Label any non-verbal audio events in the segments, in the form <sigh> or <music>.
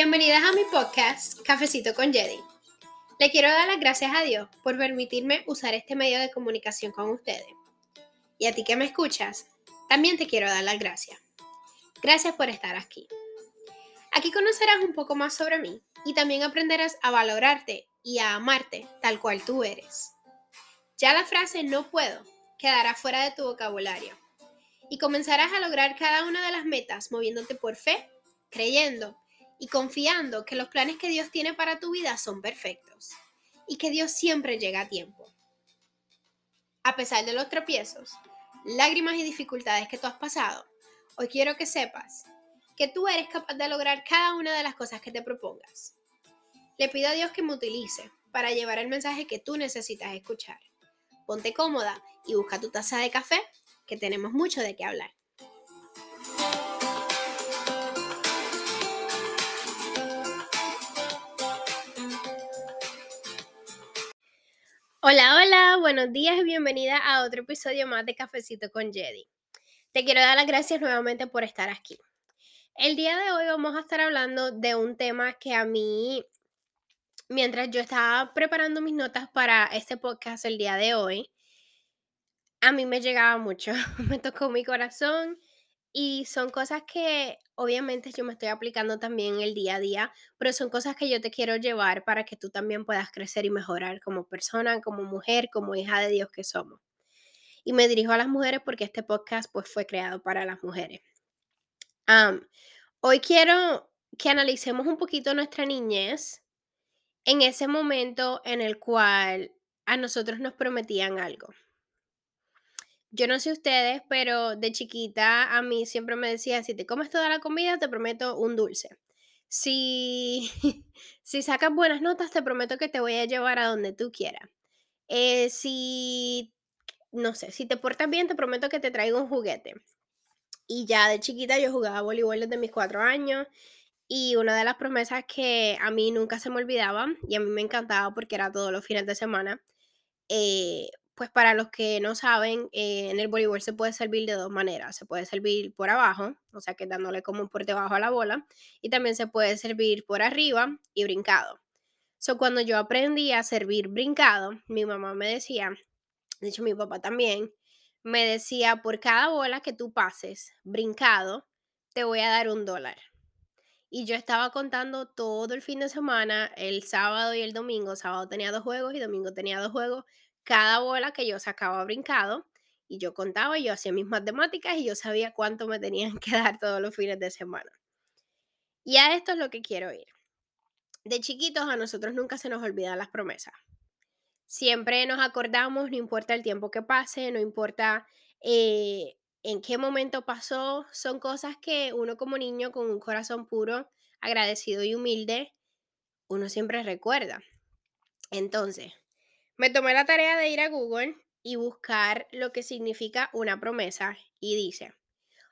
Bienvenidas a mi podcast Cafecito con Jedi. Le quiero dar las gracias a Dios por permitirme usar este medio de comunicación con ustedes. Y a ti que me escuchas, también te quiero dar las gracias. Gracias por estar aquí. Aquí conocerás un poco más sobre mí y también aprenderás a valorarte y a amarte tal cual tú eres. Ya la frase no puedo quedará fuera de tu vocabulario y comenzarás a lograr cada una de las metas moviéndote por fe, creyendo y confiando que los planes que Dios tiene para tu vida son perfectos y que Dios siempre llega a tiempo. A pesar de los tropiezos, lágrimas y dificultades que tú has pasado, hoy quiero que sepas que tú eres capaz de lograr cada una de las cosas que te propongas. Le pido a Dios que me utilice para llevar el mensaje que tú necesitas escuchar. Ponte cómoda y busca tu taza de café, que tenemos mucho de qué hablar. Hola, hola, buenos días y bienvenida a otro episodio más de Cafecito con Jedi. Te quiero dar las gracias nuevamente por estar aquí. El día de hoy vamos a estar hablando de un tema que a mí, mientras yo estaba preparando mis notas para este podcast el día de hoy, a mí me llegaba mucho, <laughs> me tocó mi corazón y son cosas que obviamente yo me estoy aplicando también el día a día, pero son cosas que yo te quiero llevar para que tú también puedas crecer y mejorar como persona, como mujer, como hija de Dios que somos. Y me dirijo a las mujeres porque este podcast pues fue creado para las mujeres. hoy quiero que analicemos un poquito nuestra niñez en ese momento en el cual a nosotros nos prometían algo. Yo no sé ustedes, pero de chiquita a mí siempre me decía, si te comes toda la comida, te prometo un dulce. Si, <laughs> si sacas buenas notas, te prometo que te voy a llevar a donde tú quieras. Eh, si, no sé, si te portas bien, te prometo que te traigo un juguete. Y ya de chiquita yo jugaba voleibol desde mis cuatro años. Y una de las promesas que a mí nunca se me olvidaba, y a mí me encantaba porque era todos los fines de semana, eh, pues para los que no saben, eh, en el voleibol se puede servir de dos maneras. Se puede servir por abajo, o sea que dándole como por debajo a la bola, y también se puede servir por arriba y brincado. So, cuando yo aprendí a servir brincado, mi mamá me decía, de hecho mi papá también, me decía, por cada bola que tú pases brincado, te voy a dar un dólar. Y yo estaba contando todo el fin de semana, el sábado y el domingo. Sábado tenía dos juegos y domingo tenía dos juegos cada bola que yo sacaba brincado y yo contaba, yo hacía mis matemáticas y yo sabía cuánto me tenían que dar todos los fines de semana. Y a esto es lo que quiero ir. De chiquitos a nosotros nunca se nos olvidan las promesas. Siempre nos acordamos, no importa el tiempo que pase, no importa eh, en qué momento pasó, son cosas que uno como niño con un corazón puro, agradecido y humilde, uno siempre recuerda. Entonces, me tomé la tarea de ir a Google y buscar lo que significa una promesa y dice,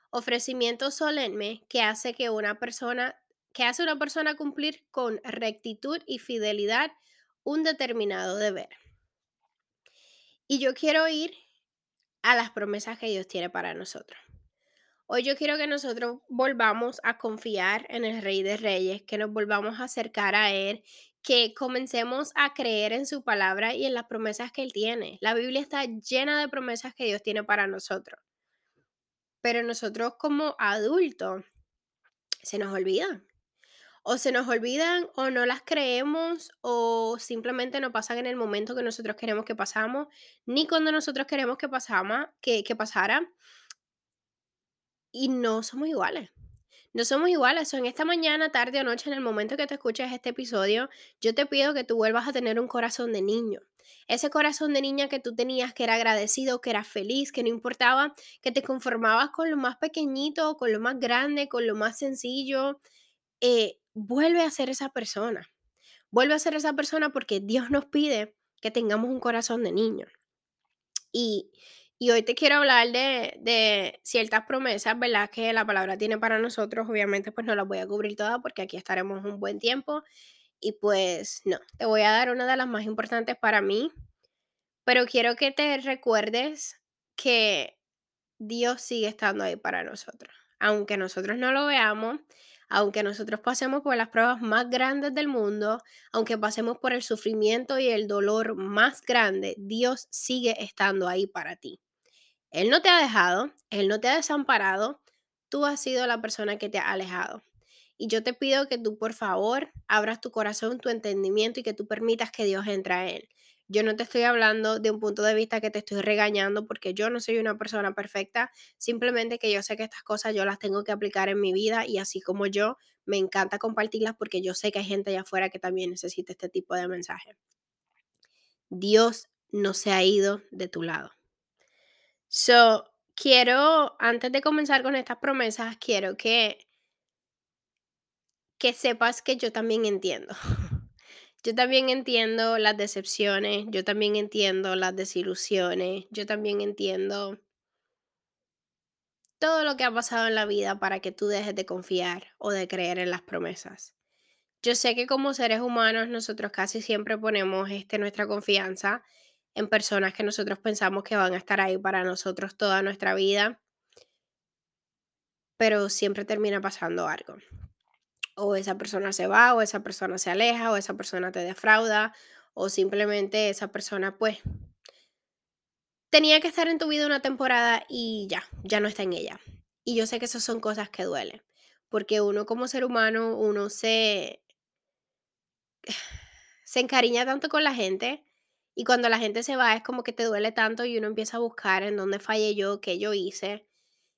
ofrecimiento solemne que hace que una persona que hace una persona cumplir con rectitud y fidelidad un determinado deber. Y yo quiero ir a las promesas que Dios tiene para nosotros. Hoy yo quiero que nosotros volvamos a confiar en el Rey de Reyes, que nos volvamos a acercar a Él que comencemos a creer en su palabra y en las promesas que Él tiene. La Biblia está llena de promesas que Dios tiene para nosotros. Pero nosotros como adultos se nos olvidan. O se nos olvidan o no las creemos o simplemente no pasan en el momento que nosotros queremos que pasamos, ni cuando nosotros queremos que, que pasara. Y no somos iguales. No somos iguales. en esta mañana, tarde o noche, en el momento que te escuches este episodio, yo te pido que tú vuelvas a tener un corazón de niño. Ese corazón de niña que tú tenías, que era agradecido, que era feliz, que no importaba, que te conformabas con lo más pequeñito, con lo más grande, con lo más sencillo. Eh, vuelve a ser esa persona. Vuelve a ser esa persona porque Dios nos pide que tengamos un corazón de niño. Y y hoy te quiero hablar de, ciertas promesas, ¿verdad? Que la palabra tiene para nosotros. Obviamente, pues no las voy a cubrir todas porque aquí estaremos un buen tiempo. Y pues no, te voy a dar una de las más importantes para mí. Pero quiero que te recuerdes que Dios sigue estando ahí para nosotros. Aunque nosotros no lo veamos, aunque nosotros pasemos por las pruebas más grandes del mundo, aunque pasemos por el sufrimiento y el dolor más grande, Dios sigue estando ahí para ti. Él no te ha dejado, Él no te ha desamparado, tú has sido la persona que te ha alejado. Y yo te pido que tú, por favor, abras tu corazón, tu entendimiento y que tú permitas que Dios entre a Él. Yo no te estoy hablando de un punto de vista que te estoy regañando porque yo no soy una persona perfecta, simplemente que yo sé que estas cosas yo las tengo que aplicar en mi vida y así como yo, me encanta compartirlas porque yo sé que hay gente allá afuera que también necesita este tipo de mensaje. Dios no se ha ido de tu lado. So, quiero, antes de comenzar con estas promesas, quiero que que sepas que yo también entiendo. <laughs> Yo también entiendo las decepciones, yo también entiendo las desilusiones, yo también entiendo todo lo que ha pasado en la vida para que tú dejes de confiar o de creer en las promesas. Yo sé que como seres humanos nosotros casi siempre ponemos este, nuestra confianza en personas que nosotros pensamos que van a estar ahí para nosotros toda nuestra vida, pero siempre termina pasando algo o esa persona se va, o esa persona se aleja, o esa persona te defrauda, o simplemente esa persona pues tenía que estar en tu vida una temporada y ya, ya no está en ella. Y yo sé que esas son cosas que duelen, porque uno como ser humano, uno se, <sighs> se encariña tanto con la gente y cuando la gente se va es como que te duele tanto y uno empieza a buscar en dónde fallé yo, qué yo hice.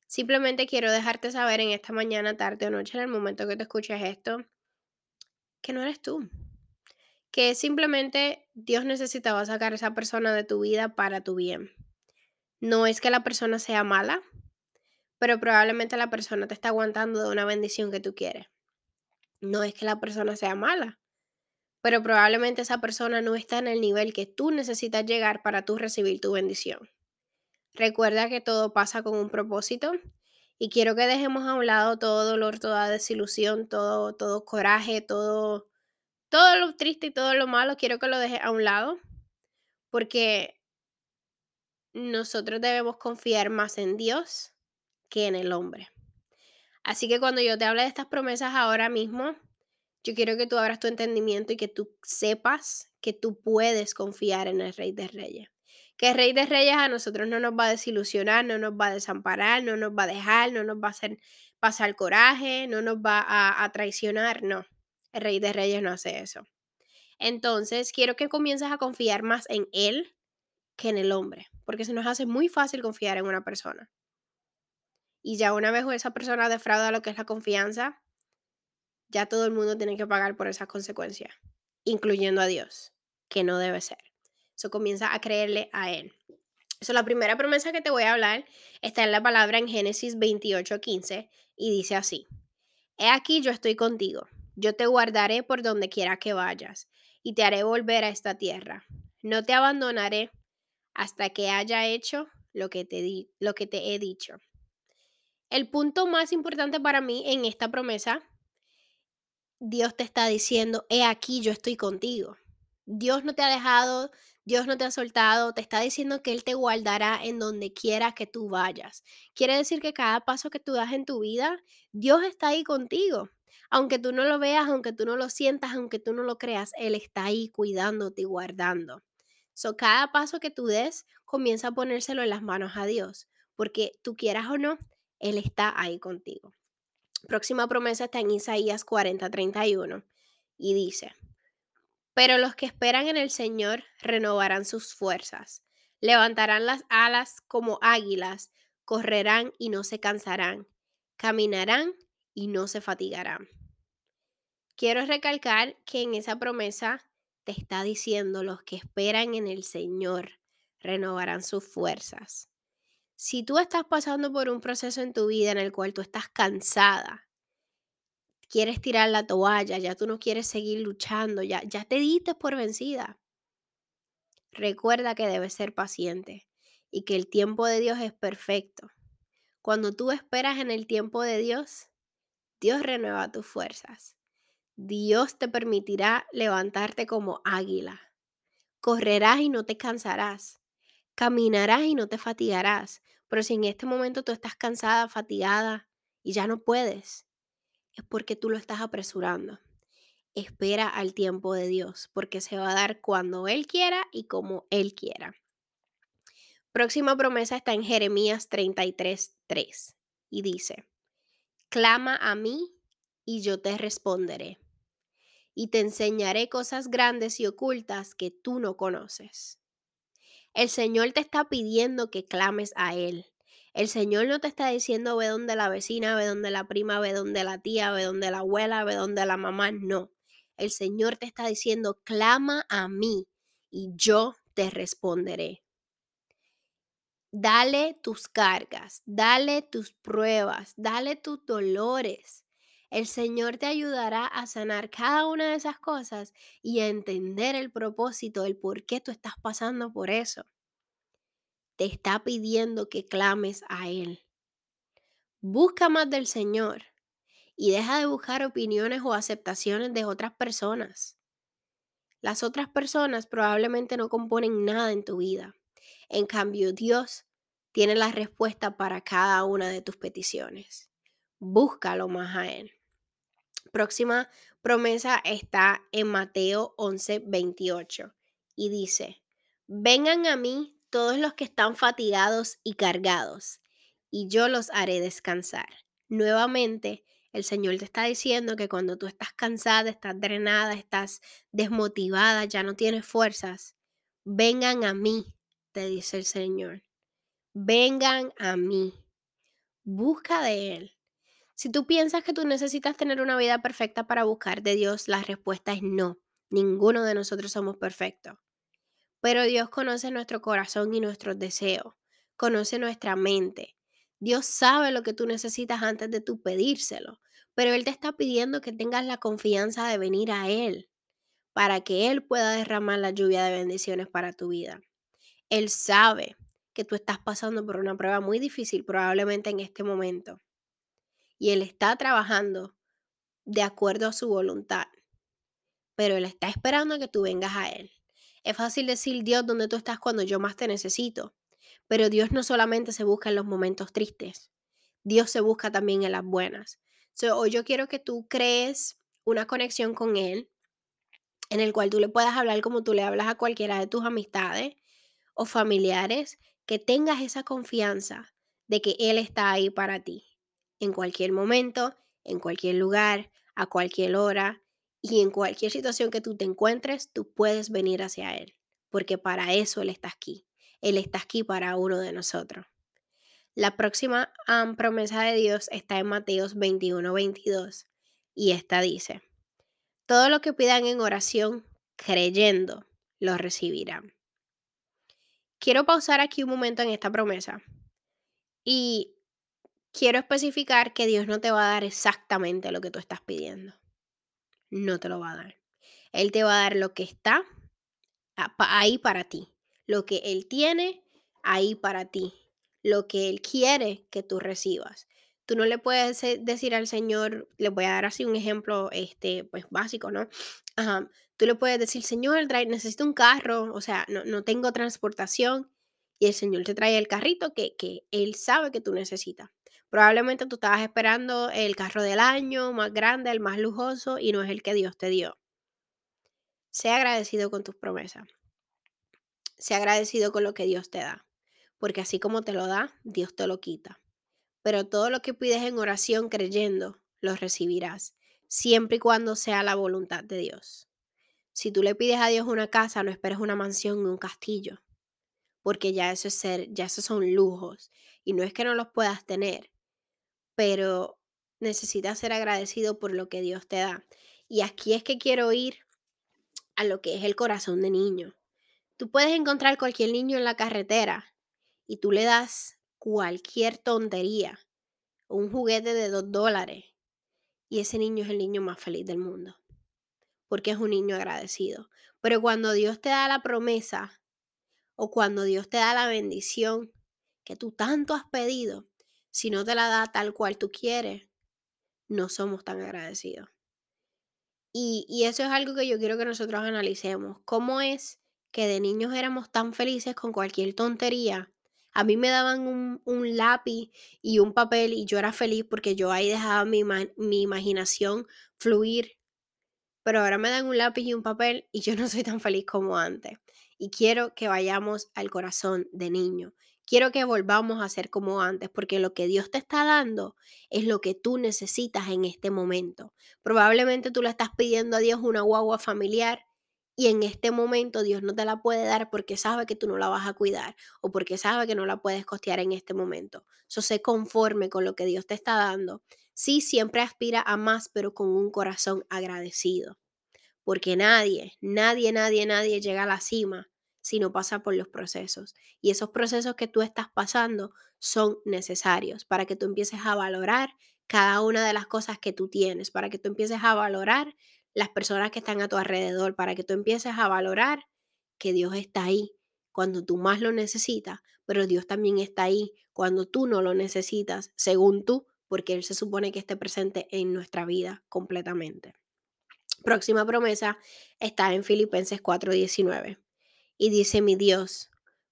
Simplemente quiero dejarte saber en esta mañana, tarde o noche, en el momento que te escuches esto, que no eres tú. Que simplemente Dios necesitaba sacar a esa persona de tu vida para tu bien. No es que la persona sea mala, pero probablemente la persona te está aguantando de una bendición que tú quieres. No es que la persona sea mala, pero probablemente esa persona no está en el nivel que tú necesitas llegar para tú recibir tu bendición. Recuerda que todo pasa con un propósito y quiero que dejemos a un lado todo dolor, toda desilusión, todo, todo coraje, todo, todo lo triste y todo lo malo. Quiero que lo dejes a un lado porque nosotros debemos confiar más en Dios que en el hombre. Así que cuando yo te hable de estas promesas ahora mismo, yo quiero que tú abras tu entendimiento y que tú sepas que tú puedes confiar en el Rey de Reyes que el Rey de Reyes a nosotros no nos va a desilusionar, no nos va a desamparar, no nos va a dejar, no nos va a hacer pasar coraje, no nos va a, traicionar, no. El Rey de Reyes no hace eso. Entonces, quiero que comiences a confiar más en Él que en el hombre, porque se nos hace muy fácil confiar en una persona. Y ya una vez esa persona defrauda lo que es la confianza, ya todo el mundo tiene que pagar por esas consecuencias, incluyendo a Dios, que no debe ser. Eso comienza a creerle a Él. Eso, la primera promesa que te voy a hablar está en la palabra en Génesis 28, 15 y dice así: He aquí yo estoy contigo, yo te guardaré por donde quiera que vayas y te haré volver a esta tierra. No te abandonaré hasta que haya hecho lo que te, di lo que te he dicho. El punto más importante para mí en esta promesa, Dios te está diciendo, he aquí yo estoy contigo. Dios no te ha dejado, Dios no te ha soltado, te está diciendo que Él te guardará en donde quiera que tú vayas. Quiere decir que cada paso que tú das en tu vida, Dios está ahí contigo. Aunque tú no lo veas, aunque tú no lo sientas, aunque tú no lo creas, Él está ahí cuidándote y guardando. So, cada paso que tú des, comienza a ponérselo en las manos a Dios, porque tú quieras o no, Él está ahí contigo. Próxima promesa está en Isaías 40, 31 y dice, pero los que esperan en el Señor renovarán sus fuerzas, levantarán las alas como águilas, correrán y no se cansarán, caminarán y no se fatigarán. Quiero recalcar que en esa promesa te está diciendo los que esperan en el Señor renovarán sus fuerzas. Si tú estás pasando por un proceso en tu vida en el cual tú estás cansada, quieres tirar la toalla, ya tú no quieres seguir luchando, ya, ya te diste por vencida. Recuerda que debes ser paciente y que el tiempo de Dios es perfecto. Cuando tú esperas en el tiempo de Dios, Dios renueva tus fuerzas. Dios te permitirá levantarte como águila. Correrás y no te cansarás. Caminarás y no te fatigarás. Pero si en este momento tú estás cansada, fatigada y ya no puedes, es porque tú lo estás apresurando. Espera al tiempo de Dios, porque se va a dar cuando Él quiera y como Él quiera. Próxima promesa está en Jeremías 33, 3 y dice, Clama a mí y yo te responderé, y te enseñaré cosas grandes y ocultas que tú no conoces. El Señor te está pidiendo que clames a Él. El Señor no te está diciendo ve donde la vecina, ve donde la prima, ve donde la tía, ve donde la abuela, ve donde la mamá. No. El Señor te está diciendo clama a mí y yo te responderé. Dale tus cargas, dale tus pruebas, dale tus dolores. El Señor te ayudará a sanar cada una de esas cosas y a entender el propósito, el por qué tú estás pasando por eso. Te está pidiendo que clames a Él. Busca más del Señor y deja de buscar opiniones o aceptaciones de otras personas. Las otras personas probablemente no componen nada en tu vida. En cambio, Dios tiene la respuesta para cada una de tus peticiones. Búscalo más a Él. Próxima promesa está en Mateo 11, 28 y dice, vengan a mí todos los que están fatigados y cargados, y yo los haré descansar. Nuevamente, el Señor te está diciendo que cuando tú estás cansada, estás drenada, estás desmotivada, ya no tienes fuerzas, vengan a mí, te dice el Señor. Vengan a mí. Busca de Él. Si tú piensas que tú necesitas tener una vida perfecta para buscar de Dios, la respuesta es no. Ninguno de nosotros somos perfectos. Pero Dios conoce nuestro corazón y nuestros deseos. Conoce nuestra mente. Dios sabe lo que tú necesitas antes de tú pedírselo. Pero Él te está pidiendo que tengas la confianza de venir a Él para que Él pueda derramar la lluvia de bendiciones para tu vida. Él sabe que tú estás pasando por una prueba muy difícil probablemente en este momento. Y Él está trabajando de acuerdo a su voluntad. Pero Él está esperando a que tú vengas a Él. Es fácil decir, Dios, ¿dónde tú estás cuando yo más te necesito? Pero Dios no solamente se busca en los momentos tristes, Dios se busca también en las buenas. hoy yo quiero que tú crees una conexión con Él, en el cual tú le puedas hablar como tú le hablas a cualquiera de tus amistades o familiares, que tengas esa confianza de que Él está ahí para ti, en cualquier momento, en cualquier lugar, a cualquier hora y en cualquier situación que tú te encuentres, tú puedes venir hacia Él, porque para eso Él está aquí. Él está aquí para uno de nosotros. La próxima promesa de Dios está en Mateos 21, 22 y esta dice, todo lo que pidan en oración, creyendo, lo recibirán. Quiero pausar aquí un momento en esta promesa y quiero especificar que Dios no te va a dar exactamente lo que tú estás pidiendo. No te lo va a dar. Él te va a dar lo que está ahí para ti, lo que Él tiene ahí para ti, lo que Él quiere que tú recibas. Tú no le puedes decir al Señor, le voy a dar así un ejemplo, este, pues básico, ¿no? Tú le puedes decir, Señor, necesito un carro, o sea, no, no tengo transportación, y el Señor te trae el carrito que, que Él sabe que tú necesitas. Probablemente tú estabas esperando el carro del año, más grande, el más lujoso, y no es el que Dios te dio. Sea agradecido con tus promesas. Sea agradecido con lo que Dios te da. Porque así como te lo da, Dios te lo quita. Pero todo lo que pides en oración creyendo, lo recibirás, siempre y cuando sea la voluntad de Dios. Si tú le pides a Dios una casa, no esperes una mansión ni un castillo, porque ya eso es ser, ya esos son lujos y no es que no los puedas tener, pero necesitas ser agradecido por lo que Dios te da. Y aquí es que quiero ir a lo que es el corazón de niño. Tú puedes encontrar cualquier niño en la carretera y tú le das cualquier tontería, un juguete de dos dólares, y ese niño es el niño más feliz del mundo porque es un niño agradecido. Pero cuando Dios te da la promesa o cuando Dios te da la bendición que tú tanto has pedido, si no te la da tal cual tú quieres, no somos tan agradecidos. Y, y eso es algo que yo quiero que nosotros analicemos. ¿Cómo es que de niños éramos tan felices con cualquier tontería A mí me daban un, lápiz y un papel y yo era feliz porque yo ahí dejaba mi, mi imaginación fluir. Pero ahora me dan un lápiz y un papel y yo no soy tan feliz como antes. Y quiero que vayamos al corazón de niño. Quiero que volvamos a ser como antes, porque lo que Dios te está dando es lo que tú necesitas en este momento. Probablemente tú le estás pidiendo a Dios una guagua familiar y en este momento Dios no te la puede dar porque sabe que tú no la vas a cuidar o porque sabe que no la puedes costear en este momento. Eso se conforme con lo que Dios te está dando. Sí, siempre aspira a más, pero con un corazón agradecido. Porque nadie, nadie, nadie, nadie llega a la cima si no pasa por los procesos. Y esos procesos que tú estás pasando son necesarios para que tú empieces a valorar cada una de las cosas que tú tienes, para que tú empieces a valorar las personas que están a tu alrededor, para que tú empieces a valorar que Dios está ahí cuando tú más lo necesitas, pero Dios también está ahí cuando tú no lo necesitas, según tú, porque Él se supone que esté presente en nuestra vida completamente. Próxima promesa está en Filipenses 4:19 y dice mi Dios,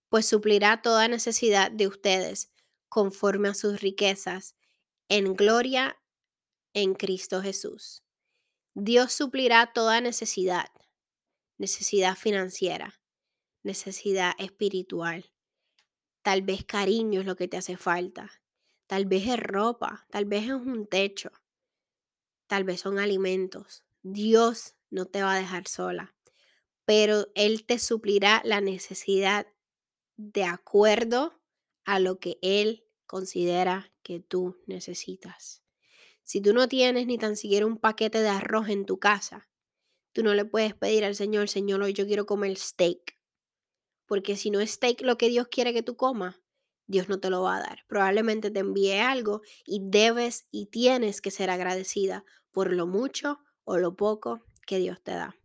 pues suplirá toda necesidad de ustedes conforme a sus riquezas en gloria en Cristo Jesús. Dios suplirá toda necesidad, necesidad financiera, necesidad espiritual. Tal vez cariño es lo que te hace falta. Tal vez es ropa, tal vez es un techo, tal vez son alimentos. Dios no te va a dejar sola, pero Él te suplirá la necesidad de acuerdo a lo que Él considera que tú necesitas. Si tú no tienes ni tan siquiera un paquete de arroz en tu casa, tú no le puedes pedir al Señor, Señor, hoy yo quiero comer steak. Porque si no es steak lo que Dios quiere que tú comas, Dios no te lo va a dar. Probablemente te envíe algo y debes y tienes que ser agradecida por lo mucho o lo poco que Dios te da.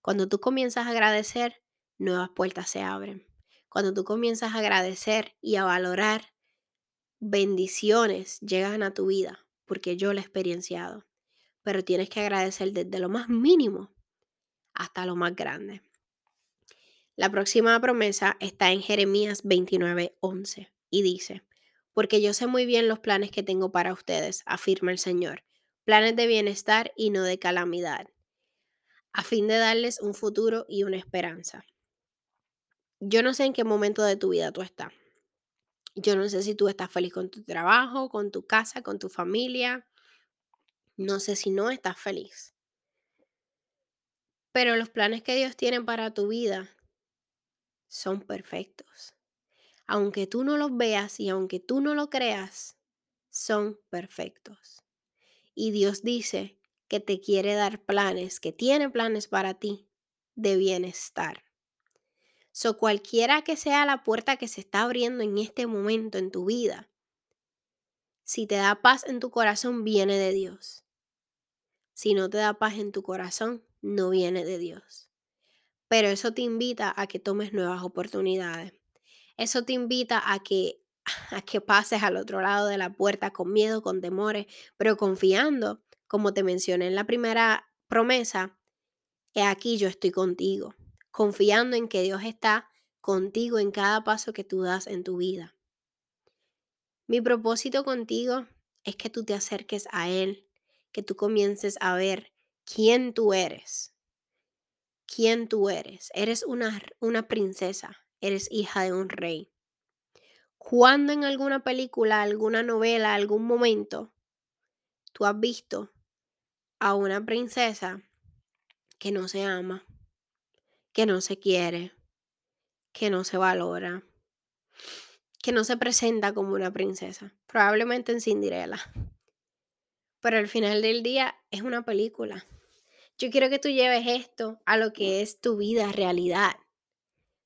Cuando tú comienzas a agradecer, nuevas puertas se abren. Cuando tú comienzas a agradecer y a valorar, bendiciones llegan a tu vida porque yo lo he experienciado. Pero tienes que agradecer desde lo más mínimo hasta lo más grande. La próxima promesa está en Jeremías 29:11 y dice, porque yo sé muy bien los planes que tengo para ustedes, afirma el Señor, planes de bienestar y no de calamidad, a fin de darles un futuro y una esperanza. Yo no sé en qué momento de tu vida tú estás. Yo no sé si tú estás feliz con tu trabajo, con tu casa, con tu familia. No sé si no estás feliz. Pero los planes que Dios tiene para tu vida son perfectos. Aunque tú no los veas y aunque tú no lo creas, son perfectos. Y Dios dice que te quiere dar planes, que tiene planes para ti de bienestar. So, cualquiera que sea la puerta que se está abriendo en este momento en tu vida, si te da paz en tu corazón, viene de Dios. Si no te da paz en tu corazón, no viene de Dios. Pero eso te invita a que tomes nuevas oportunidades. Eso te invita a que <laughs> a que pases al otro lado de la puerta con miedo, con temores, pero confiando, como te mencioné en la primera promesa, he aquí yo estoy contigo confiando en que Dios está contigo en cada paso que tú das en tu vida. Mi propósito contigo es que tú te acerques a Él, que tú comiences a ver quién tú eres. Quién tú eres. Eres una, una princesa, eres hija de un rey. Cuando en alguna película, alguna novela, algún momento, tú has visto a una princesa que no se ama, que no se quiere, que no se valora, que no se presenta como una princesa, probablemente en Cinderella. Pero al final del día es una película. Yo quiero que tú lleves esto a lo que es tu vida, realidad.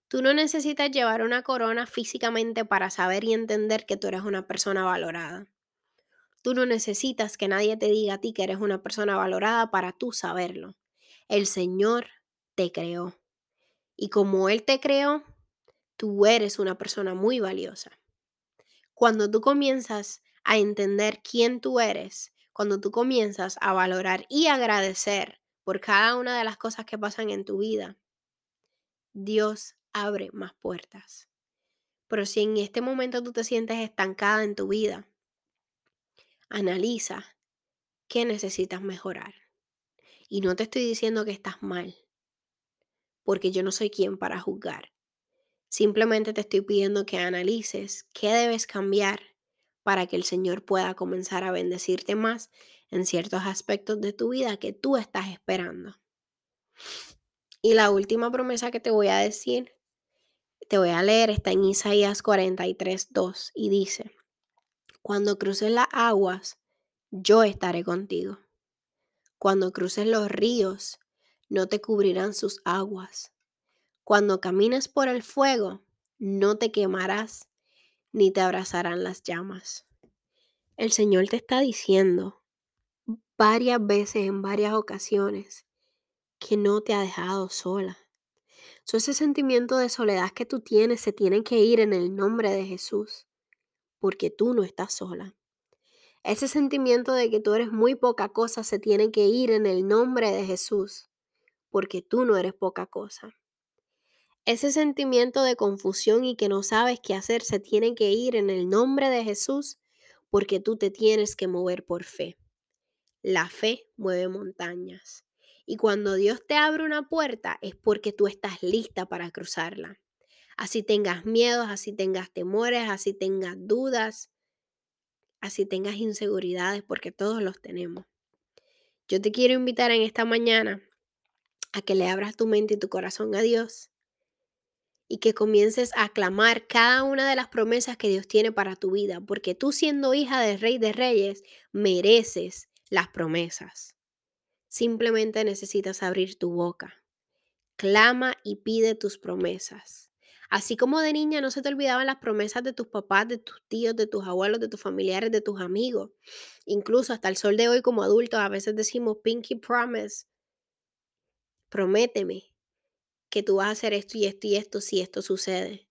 Tú no necesitas llevar una corona físicamente para saber y entender que tú eres una persona valorada. Tú no necesitas que nadie te diga a ti que eres una persona valorada para tú saberlo. El Señor te creó. Y como Él te creó, tú eres una persona muy valiosa. Cuando tú comienzas a entender quién tú eres, cuando tú comienzas a valorar y agradecer por cada una de las cosas que pasan en tu vida, Dios abre más puertas. Pero si en este momento tú te sientes estancada en tu vida, analiza qué necesitas mejorar. Y no te estoy diciendo que estás mal, porque yo no soy quien para juzgar. Simplemente te estoy pidiendo que analices qué debes cambiar para que el Señor pueda comenzar a bendecirte más en ciertos aspectos de tu vida que tú estás esperando. Y la última promesa que te voy a decir, te voy a leer, está en Isaías 43, 2 y dice, cuando cruces las aguas, yo estaré contigo. Cuando cruces los ríos, no te cubrirán sus aguas. Cuando camines por el fuego, no te quemarás, ni te abrazarán las llamas. El Señor te está diciendo varias veces, en varias ocasiones, que no te ha dejado sola. ese sentimiento de soledad que tú tienes se tiene que ir en el nombre de Jesús, porque tú no estás sola. Ese sentimiento de que tú eres muy poca cosa se tiene que ir en el nombre de Jesús, porque tú no eres poca cosa. Ese sentimiento de confusión y que no sabes qué hacer se tiene que ir en el nombre de Jesús, porque tú te tienes que mover por fe. La fe mueve montañas. Y cuando Dios te abre una puerta es porque tú estás lista para cruzarla. Así tengas miedos, así tengas temores, así tengas dudas, así tengas inseguridades, porque todos los tenemos. Yo te quiero invitar en esta mañana a que le abras tu mente y tu corazón a Dios y que comiences a aclamar cada una de las promesas que Dios tiene para tu vida, porque tú siendo hija del Rey de Reyes, mereces las promesas. Simplemente necesitas abrir tu boca. Clama y pide tus promesas. Así como de niña no se te olvidaban las promesas de tus papás, de tus tíos, de tus abuelos, de tus familiares, de tus amigos. Incluso hasta el sol de hoy como adultos a veces decimos pinky promise. Prométeme que tú vas a hacer esto y esto y esto si esto sucede.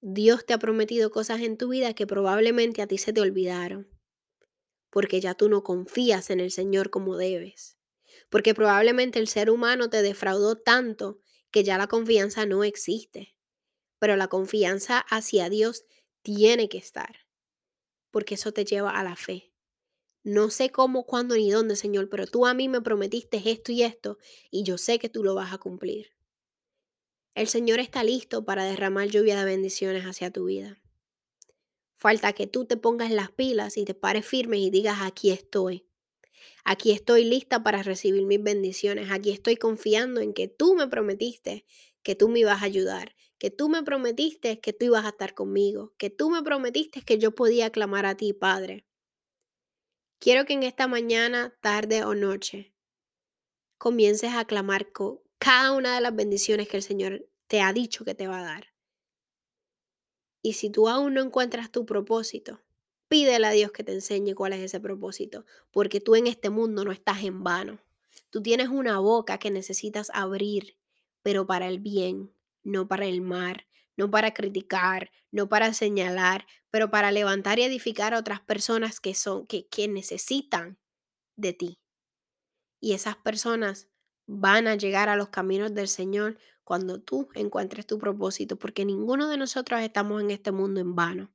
Dios te ha prometido cosas en tu vida que probablemente a ti se te olvidaron porque ya tú no confías en el Señor como debes. Porque probablemente el ser humano te defraudó tanto que ya la confianza no existe. Pero la confianza hacia Dios tiene que estar, porque eso te lleva a la fe. No sé cómo, cuándo ni dónde, Señor, pero tú a mí me prometiste esto y esto, y yo sé que tú lo vas a cumplir. El Señor está listo para derramar lluvia de bendiciones hacia tu vida. Falta que tú te pongas las pilas y te pares firme y digas, aquí estoy. Aquí estoy lista para recibir mis bendiciones. Aquí estoy confiando en que tú me prometiste que tú me ibas a ayudar, que tú me prometiste que tú ibas a estar conmigo, que tú me prometiste que yo podía clamar a ti, Padre. Quiero que en esta mañana, tarde o noche comiences a clamar cada una de las bendiciones que el Señor te ha dicho que te va a dar. Y si tú aún no encuentras tu propósito, pídele a Dios que te enseñe cuál es ese propósito, porque tú en este mundo no estás en vano. Tú tienes una boca que necesitas abrir, pero para el bien, no para el mal, no para criticar, no para señalar, pero para levantar y edificar a otras personas que son que, que necesitan de ti. Y esas personas van a llegar a los caminos del Señor cuando tú encuentres tu propósito, porque ninguno de nosotros estamos en este mundo en vano.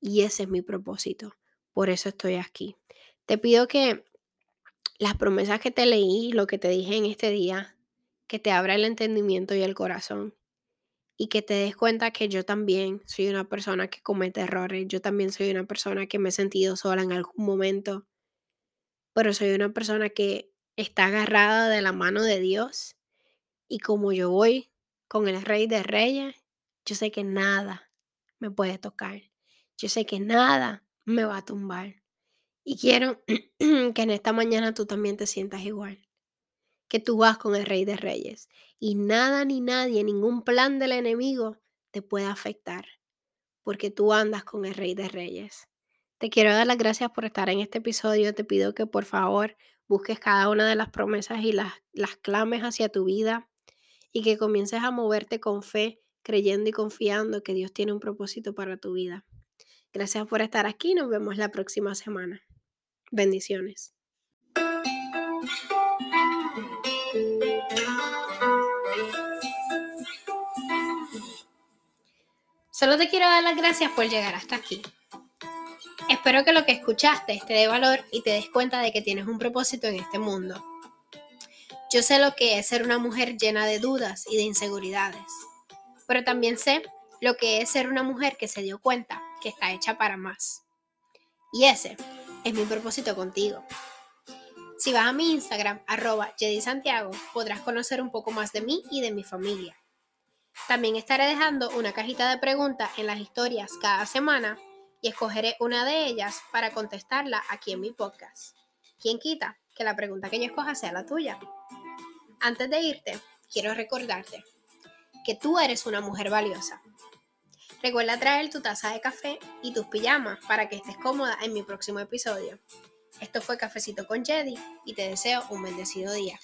Y ese es mi propósito. Por eso estoy aquí. Te pido que las promesas que te leí, lo que te dije en este día, que te abra el entendimiento y el corazón. Y que te des cuenta que yo también soy una persona que comete errores. Yo también soy una persona que me he sentido sola en algún momento. Pero soy una persona que está agarrada de la mano de Dios y como yo voy con el rey de reyes, yo sé que nada me puede tocar. Yo sé que nada me va a tumbar. Y quiero <clears throat> que en esta mañana tú también te sientas igual. Que tú vas con el rey de reyes. Y nada ni nadie, ningún plan del enemigo te puede afectar. Porque tú andas con el rey de reyes. Te quiero dar las gracias por estar en este episodio. Te pido que por favor busques cada una de las promesas y las, las clames hacia tu vida y que comiences a moverte con fe, creyendo y confiando que Dios tiene un propósito para tu vida. Gracias por estar aquí, nos vemos la próxima semana. Bendiciones. Solo te quiero dar las gracias por llegar hasta aquí. Espero que lo que escuchaste te dé valor y te des cuenta de que tienes un propósito en este mundo. Yo sé lo que es ser una mujer llena de dudas y de inseguridades, pero también sé lo que es ser una mujer que se dio cuenta que está hecha para más. Y ese es mi propósito contigo. Si vas a mi Instagram, arroba Santiago, podrás conocer un poco más de mí y de mi familia. También estaré dejando una cajita de preguntas en las historias cada semana y escogeré una de ellas para contestarla aquí en mi podcast. ¿Quién quita que la pregunta que yo escoja sea la tuya? Antes de irte, quiero recordarte que tú eres una mujer valiosa. Recuerda traer tu taza de café y tus pijamas para que estés cómoda en mi próximo episodio. Esto fue Cafecito con Jedi y te deseo un bendecido día.